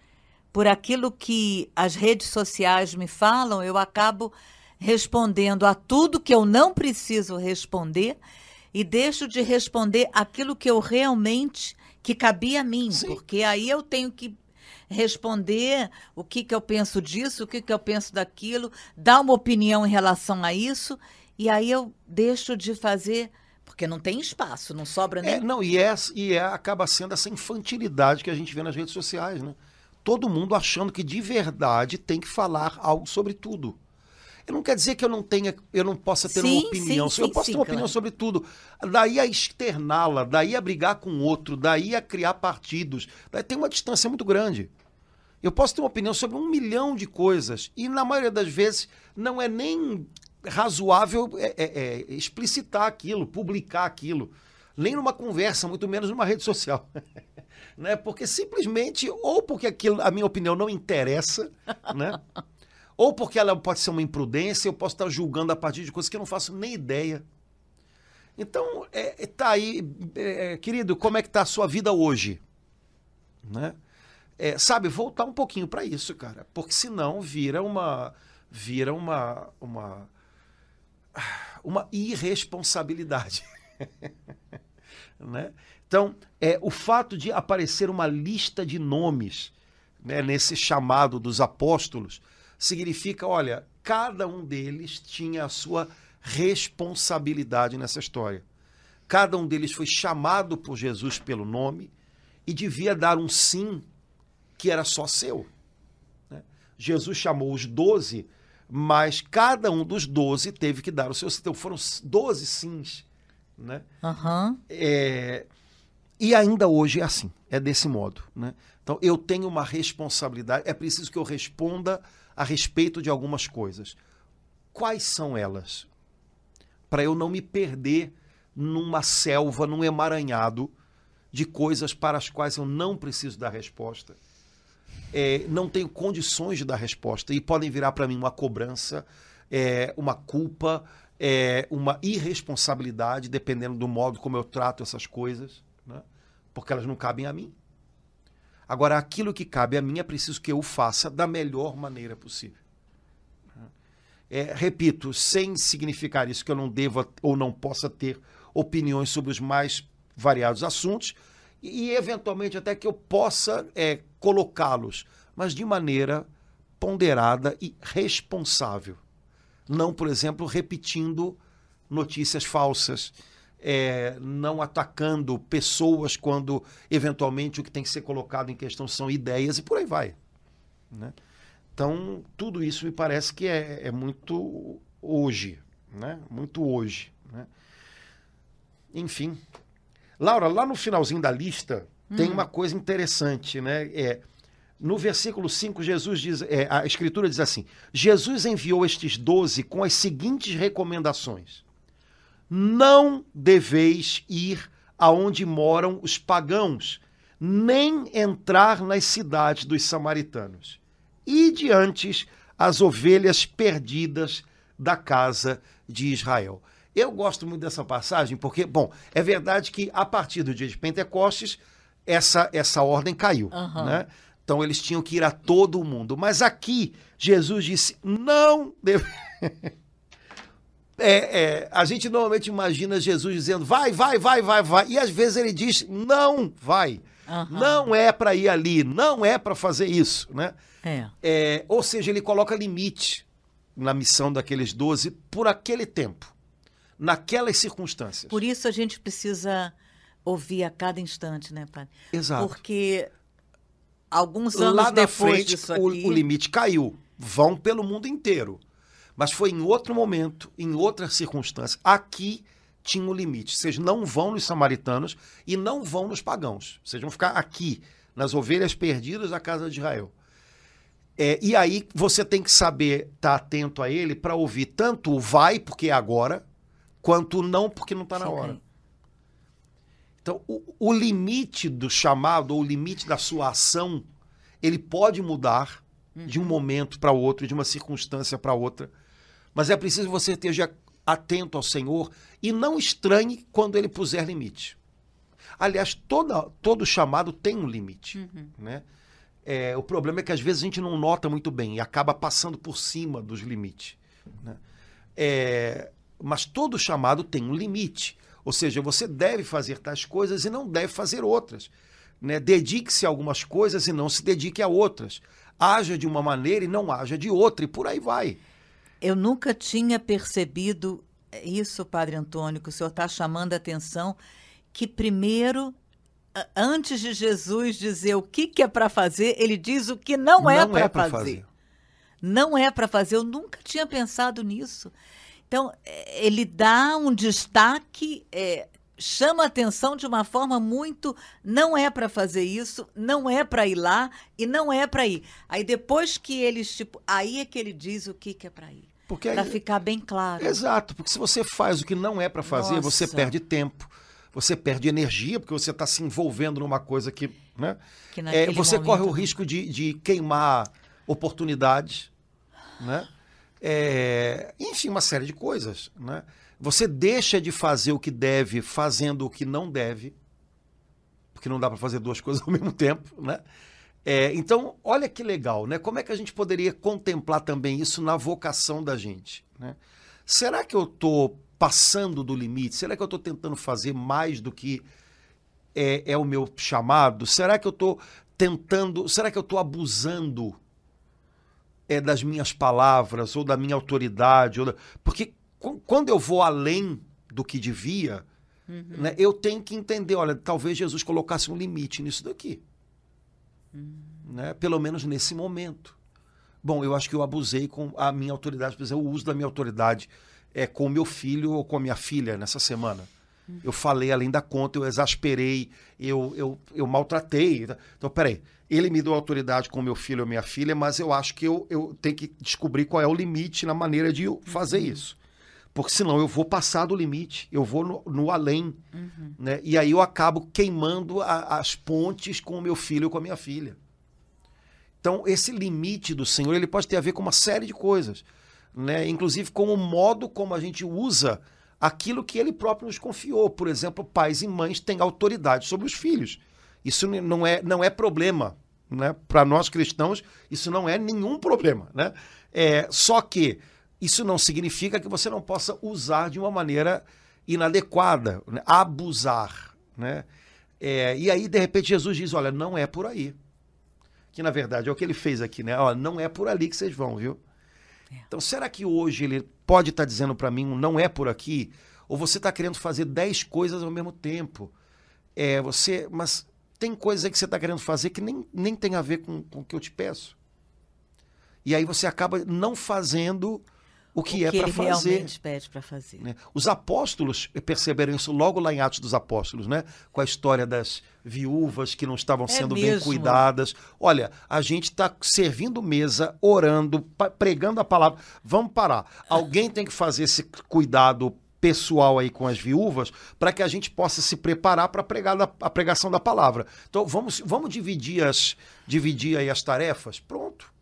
por aquilo que as redes sociais me falam, eu acabo respondendo a tudo que eu não preciso responder e deixo de responder aquilo que eu realmente que cabia a mim, Sim. porque aí eu tenho que responder o que, que eu penso disso, o que, que eu penso daquilo, dar uma opinião em relação a isso, e aí eu deixo de fazer, porque não tem espaço, não sobra nem. É, não, e, é, e é, acaba sendo essa infantilidade que a gente vê nas redes sociais, né? Todo mundo achando que de verdade tem que falar algo sobre tudo. Eu não quer dizer que eu não tenha, eu não possa ter Sim, uma opinião. sim, eu sim, posso ter uma opinião claro. sobre tudo. Daí a externá-la, daí a brigar com outro, daí a criar partidos. Daí tem uma distância muito grande. Eu posso ter uma opinião sobre um milhão de coisas e na maioria das vezes não é nem razoável é, é, é, explicitar aquilo, publicar aquilo, nem numa conversa, muito menos numa rede social, né? Porque simplesmente ou porque aquilo, a minha opinião não interessa, né? Ou porque ela pode ser uma imprudência, eu posso estar julgando a partir de coisas que eu não faço nem ideia. Então, é, é, tá aí, é, querido, como é que tá a sua vida hoje? Né? É, sabe, voltar um pouquinho para isso, cara, porque senão vira uma vira uma uma uma irresponsabilidade, né? Então, é o fato de aparecer uma lista de nomes, né, nesse chamado dos apóstolos, significa, olha, cada um deles tinha a sua responsabilidade nessa história. Cada um deles foi chamado por Jesus pelo nome e devia dar um sim que era só seu. né? Jesus chamou os doze, mas cada um dos doze teve que dar o seu sim. Então foram doze sims. Né? Aham. É, e ainda hoje é assim, é desse modo. Né? Então eu tenho uma responsabilidade, é preciso que eu responda a respeito de algumas coisas. Quais são elas? Para eu não me perder numa selva, num emaranhado de coisas para as quais eu não preciso dar resposta. É, não tenho condições de dar resposta e podem virar para mim uma cobrança, é, uma culpa, é, uma irresponsabilidade, dependendo do modo como eu trato essas coisas, né? porque elas não cabem a mim. Agora, aquilo que cabe a mim é preciso que eu faça da melhor maneira possível. É, repito, sem significar isso que eu não deva ou não possa ter opiniões sobre os mais variados assuntos e, eventualmente, até que eu possa é, colocá-los, mas de maneira ponderada e responsável. Não, por exemplo, repetindo notícias falsas, é, não atacando pessoas quando, eventualmente, o que tem que ser colocado em questão são ideias e por aí vai. Né? Então, tudo isso me parece que é, é muito hoje, né? Muito hoje, né? Enfim. Laura, lá no finalzinho da lista tem uma coisa interessante, né? É, no versículo 5, Jesus diz, é, a escritura diz assim: Jesus enviou estes doze com as seguintes recomendações: Não deveis ir aonde moram os pagãos, nem entrar nas cidades dos samaritanos e diante as ovelhas perdidas da casa de Israel. Eu gosto muito dessa passagem porque, bom, é verdade que a partir do dia de Pentecostes essa, essa ordem caiu, Aham. né? Então eles tinham que ir a todo o mundo. Mas aqui Jesus disse: não deve. É, é, a gente normalmente imagina Jesus dizendo vai, vai, vai, vai, vai. E às vezes ele diz não vai. Aham. Não é para ir ali, não é para fazer isso, né? É. É, ou seja, ele coloca limite na missão daqueles 12 por aquele tempo, naquelas circunstâncias. Por isso a gente precisa ouvir a cada instante, né, padre? Exato. Porque alguns anos Lá na depois frente, o, o limite caiu. Vão pelo mundo inteiro. Mas foi em outro momento, em outra circunstância. Aqui tinha um limite. Vocês não vão nos samaritanos e não vão nos pagãos. Vocês vão ficar aqui, nas ovelhas perdidas da casa de Israel. É, e aí você tem que saber estar tá atento a ele para ouvir tanto o vai, porque é agora, quanto o não, porque não está na hora. Então, o, o, limite do chamado, ou o limite da sua ação, ele pode mudar uhum. de um uhum. momento para outro, de uma circunstância para outra. Mas é preciso você esteja atento ao Senhor e não estranhe quando ele puser limite. Aliás, toda, todo chamado tem um limite. Uhum. Né? É, o problema é que às vezes a gente não nota muito bem e acaba passando por cima dos limites. Né? É, mas todo chamado tem um limite. Ou seja, você deve fazer tais coisas e não deve fazer outras. Né? Dedique-se a algumas coisas e não se dedique a outras. Haja de uma maneira e não haja de outra, e por aí vai. Eu nunca tinha percebido isso, Padre Antônio, que o senhor está chamando a atenção, que primeiro antes de Jesus dizer o que, que é para fazer, ele diz o que não é para é fazer. fazer. Não é para fazer. Eu nunca tinha pensado nisso. Então, é, ele dá um destaque, é, chama atenção de uma forma muito. Não é para fazer isso, não é para ir lá e não é para ir. Aí depois que eles, tipo. Aí é que ele diz o que, que é para ir. Para ficar bem claro. Exato, porque se você faz o que não é para fazer, Nossa. você perde tempo você perde energia, porque você está se envolvendo numa coisa que. Né, que é, você corre o risco de, de queimar oportunidades. Né? É, enfim, uma série de coisas. Né? Você deixa de fazer o que deve fazendo o que não deve, porque não dá para fazer duas coisas ao mesmo tempo. Né? É, então, olha que legal, né? Como é que a gente poderia contemplar também isso na vocação da gente? Né? Será que eu estou passando do limite? Será que eu estou tentando fazer mais do que é, é o meu chamado? Será que eu estou tentando, será que eu estou abusando é, das minhas palavras ou da minha autoridade? Ou da... Porque quando eu vou além do que devia, uhum. né, eu tenho que entender, olha, talvez Jesus colocasse um limite nisso daqui. Uhum. Né, pelo menos nesse momento. Bom, eu acho que eu abusei com a minha autoridade, por exemplo, o uso da minha autoridade é, com o meu filho ou com a minha filha nessa semana. Eu falei além da conta, eu exasperei, eu, eu, eu maltratei. Então, peraí, ele me deu autoridade com o meu filho ou minha filha, mas eu acho que eu, eu tenho que descobrir qual é o limite na maneira de fazer uhum. isso. Porque senão eu vou passar do limite, eu vou no, no além. Uhum. Né? E aí eu acabo queimando a, as pontes com o meu filho ou com a minha filha. Então, esse limite do Senhor, ele pode ter a ver com uma série de coisas né? inclusive com o modo como a gente usa aquilo que ele próprio nos confiou. Por exemplo, pais e mães têm autoridade sobre os filhos. Isso não é, não é problema. Né? Para nós cristãos, isso não é nenhum problema. Né? É, só que isso não significa que você não possa usar de uma maneira inadequada, né? abusar. Né? É, e aí, de repente, Jesus diz: Olha, não é por aí. Que na verdade é o que ele fez aqui, né? Ó, não é por ali que vocês vão, viu? É. Então, será que hoje ele pode estar tá dizendo para mim, não é por aqui? Ou você está querendo fazer dez coisas ao mesmo tempo? É, você, mas tem coisas que você está querendo fazer que nem, nem tem a ver com, com o que eu te peço. E aí você acaba não fazendo o que, o é para fazer. realmente pede para fazer. Né? Os apóstolos perceberam isso logo lá em Atos dos Apóstolos, né? com a história das viúvas que não estavam é sendo mesmo. bem cuidadas. Olha, a gente está servindo mesa, orando, pregando a palavra. Vamos parar. Alguém tem que fazer esse cuidado pessoal aí com as viúvas para que a gente possa se preparar para pregar a pregação da palavra. Então vamos, vamos dividir as dividir aí as tarefas. Pronto,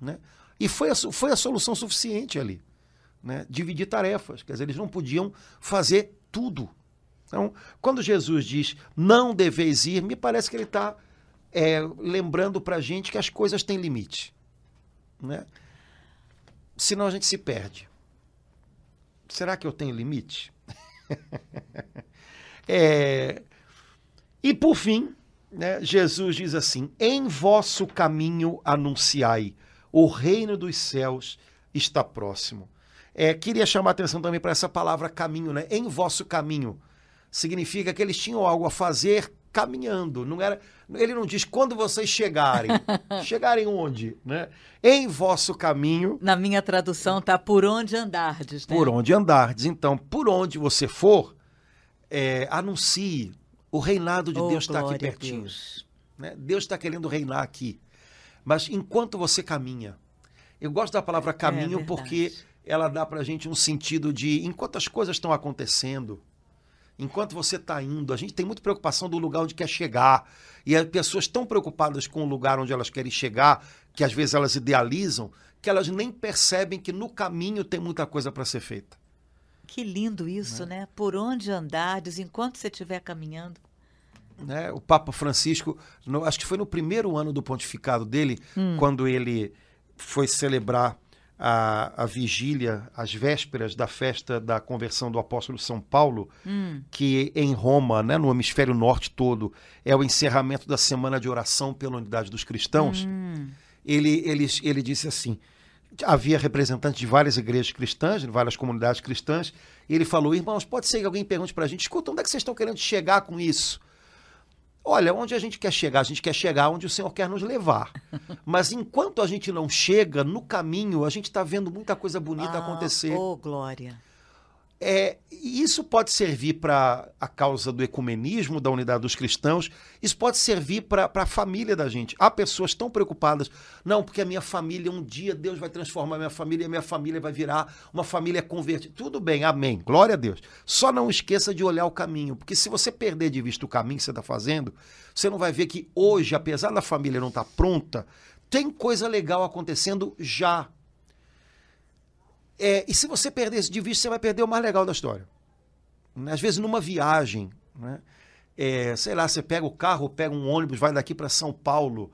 né? E foi a, foi a solução suficiente ali. Né? Dividir tarefas. Quer dizer, eles não podiam fazer tudo. Então, quando Jesus diz não deveis ir, me parece que ele está é, lembrando para a gente que as coisas têm limite. Né? Senão a gente se perde. Será que eu tenho limite? é... E por fim, né, Jesus diz assim: em vosso caminho anunciai o reino dos céus está próximo. É, queria chamar a atenção também para essa palavra caminho, né? Em vosso caminho. Significa que eles tinham algo a fazer caminhando. Não era, ele não diz quando vocês chegarem. chegarem onde? Né? Em vosso caminho. Na minha tradução tá por onde andardes. Né? Por onde andardes. Então, por onde você for, é, anuncie. O reinado de oh, Deus está aqui pertinho. Deus né? está querendo reinar aqui. Mas enquanto você caminha, eu gosto da palavra caminho verdade. porque ela dá pra gente um sentido de enquanto as coisas estão acontecendo, enquanto você está indo, a gente tem muita preocupação do lugar onde quer chegar. E as pessoas estão preocupadas com o lugar onde elas querem chegar, que às vezes elas idealizam, que elas nem percebem que no caminho tem muita coisa para ser feita. Que lindo isso, né? Por onde andardes enquanto você estiver caminhando. né? O Papa Francisco, no- acho que foi no primeiro ano do pontificado dele, quando ele foi celebrar a, a vigília, as vésperas da festa da conversão do apóstolo São Paulo, que em Roma, né, no hemisfério norte todo, é o encerramento da semana de oração pela unidade dos cristãos. Ele, ele, ele disse assim: havia representantes de várias igrejas cristãs, de várias comunidades cristãs, e ele falou: irmãos, pode ser que alguém pergunte para a gente, escuta, onde é que vocês estão querendo chegar com isso? Olha, onde a gente quer chegar? A gente quer chegar onde o Senhor quer nos levar. Mas enquanto a gente não chega, no caminho, a gente está vendo muita coisa bonita Ah, acontecer. Oh, glória. É, isso pode servir para a causa do ecumenismo, da unidade dos cristãos, isso pode servir para a família da gente. Há pessoas tão preocupadas, não, porque a minha família, um dia Deus vai transformar a minha família a minha família vai virar uma família convertida. Tudo bem, amém, glória a Deus. Só não esqueça de olhar o caminho, porque se você perder de vista o caminho que você está fazendo, você não vai ver que hoje, apesar da família não estar pronta, tem coisa legal acontecendo já. É, e se você perder isso de vista, você vai perder o mais legal da história. Né? Às vezes, numa viagem, né? É, sei lá, você pega o carro, pega um ônibus, vai daqui para São Paulo.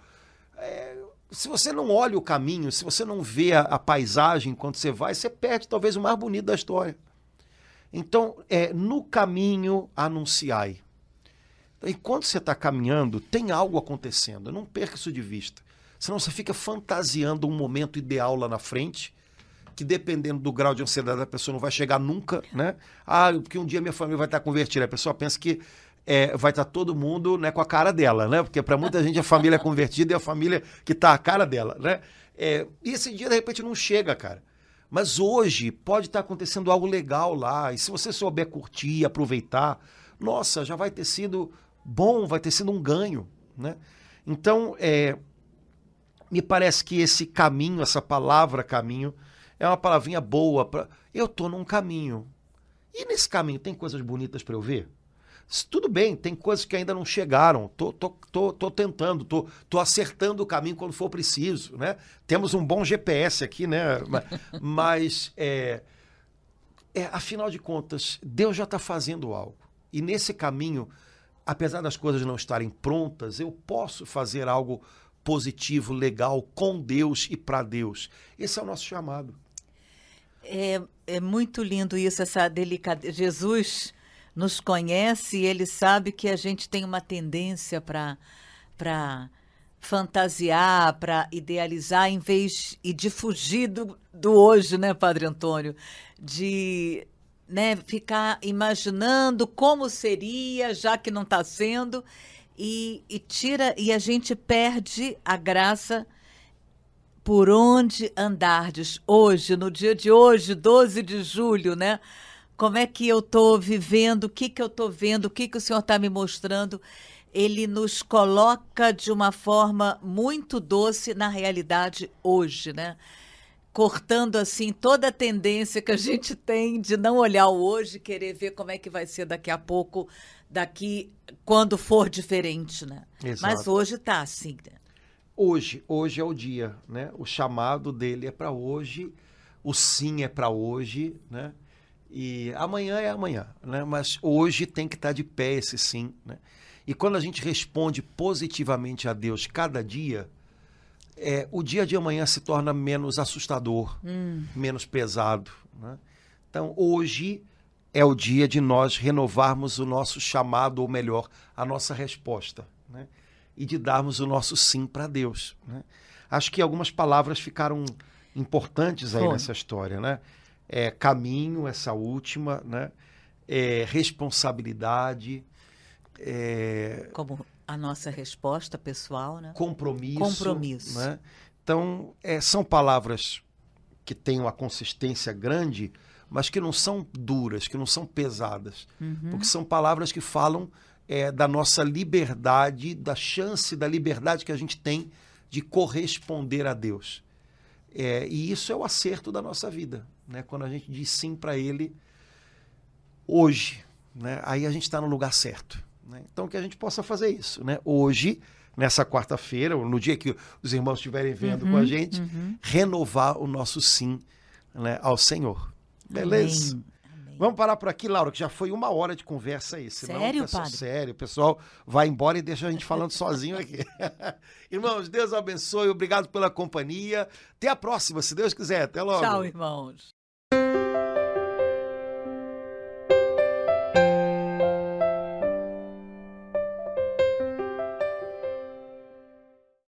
É, se você não olha o caminho, se você não vê a, a paisagem enquanto você vai, você perde talvez o mais bonito da história. Então, é, no caminho, anunciai. Enquanto você está caminhando, tem algo acontecendo. Não perca isso de vista. Senão você fica fantasiando um momento ideal lá na frente que dependendo do grau de ansiedade da pessoa não vai chegar nunca, né? Ah, porque um dia minha família vai estar convertida. A pessoa pensa que é, vai estar todo mundo né, com a cara dela, né? Porque para muita gente a família é convertida e a família que está a cara dela, né? É, e esse dia de repente não chega, cara. Mas hoje pode estar acontecendo algo legal lá. E se você souber curtir, aproveitar, nossa, já vai ter sido bom, vai ter sido um ganho, né? Então, é, me parece que esse caminho, essa palavra caminho, é uma palavrinha boa para eu tô num caminho. E nesse caminho tem coisas bonitas para eu ver? Tudo bem, tem coisas que ainda não chegaram. Tô, tô, tô, tô tentando, tô, tô acertando o caminho quando for preciso, né? Temos um bom GPS aqui, né? Ma- Mas, é, é, afinal de contas, Deus já está fazendo algo. E nesse caminho, apesar das coisas não estarem prontas, eu posso fazer algo positivo, legal, com Deus e para Deus. Esse é o nosso chamado. É, é muito lindo isso, essa delicadeza. Jesus nos conhece e ele sabe que a gente tem uma tendência para para fantasiar, para idealizar, em vez e de fugir do, do hoje, né, Padre Antônio? De né, ficar imaginando como seria, já que não está sendo, e, e tira e a gente perde a graça por onde andardes hoje, no dia de hoje, 12 de julho, né? Como é que eu estou vivendo, o que, que eu estou vendo, o que, que o Senhor está me mostrando. Ele nos coloca de uma forma muito doce na realidade hoje, né? Cortando assim toda a tendência que a gente tem de não olhar o hoje, querer ver como é que vai ser daqui a pouco, daqui quando for diferente, né? Mas Exato. hoje tá assim. né? Hoje, hoje é o dia, né? O chamado dele é para hoje, o sim é para hoje, né? E amanhã é amanhã, né? Mas hoje tem que estar de pé esse sim, né? E quando a gente responde positivamente a Deus cada dia, é, o dia de amanhã se torna menos assustador, menos pesado. Né? Então, hoje é o dia de nós renovarmos o nosso chamado, ou melhor, a nossa resposta, né? E de darmos o nosso sim para Deus. Né? Acho que algumas palavras ficaram importantes aí Foi. nessa história. Né? É, caminho, essa última, né? É, responsabilidade, é, Como a nossa resposta pessoal, né? compromisso. Compromisso. Né? Então, é, são palavras que têm uma consistência grande, mas que não são duras, que não são pesadas. Porque são palavras que falam é, da nossa liberdade, da chance da liberdade que a gente tem de corresponder a Deus. É, e isso é o acerto da nossa vida, né? Quando a gente diz sim para Ele hoje, né? Aí a gente está no lugar certo. Né? Então que a gente possa fazer isso, né? Hoje, nessa quarta-feira, ou no dia que os irmãos estiverem vendo Uhum, com a gente, uhum. renovar o nosso sim né, ao Senhor. Beleza? Amém. Vamos parar por aqui, Laura, que já foi uma hora de conversa aí. Senão, Sério, pessoal, padre? Sério, o pessoal vai embora e deixa a gente falando sozinho aqui. Irmãos, Deus abençoe, obrigado pela companhia. Até a próxima, se Deus quiser. Até logo. Tchau, irmãos.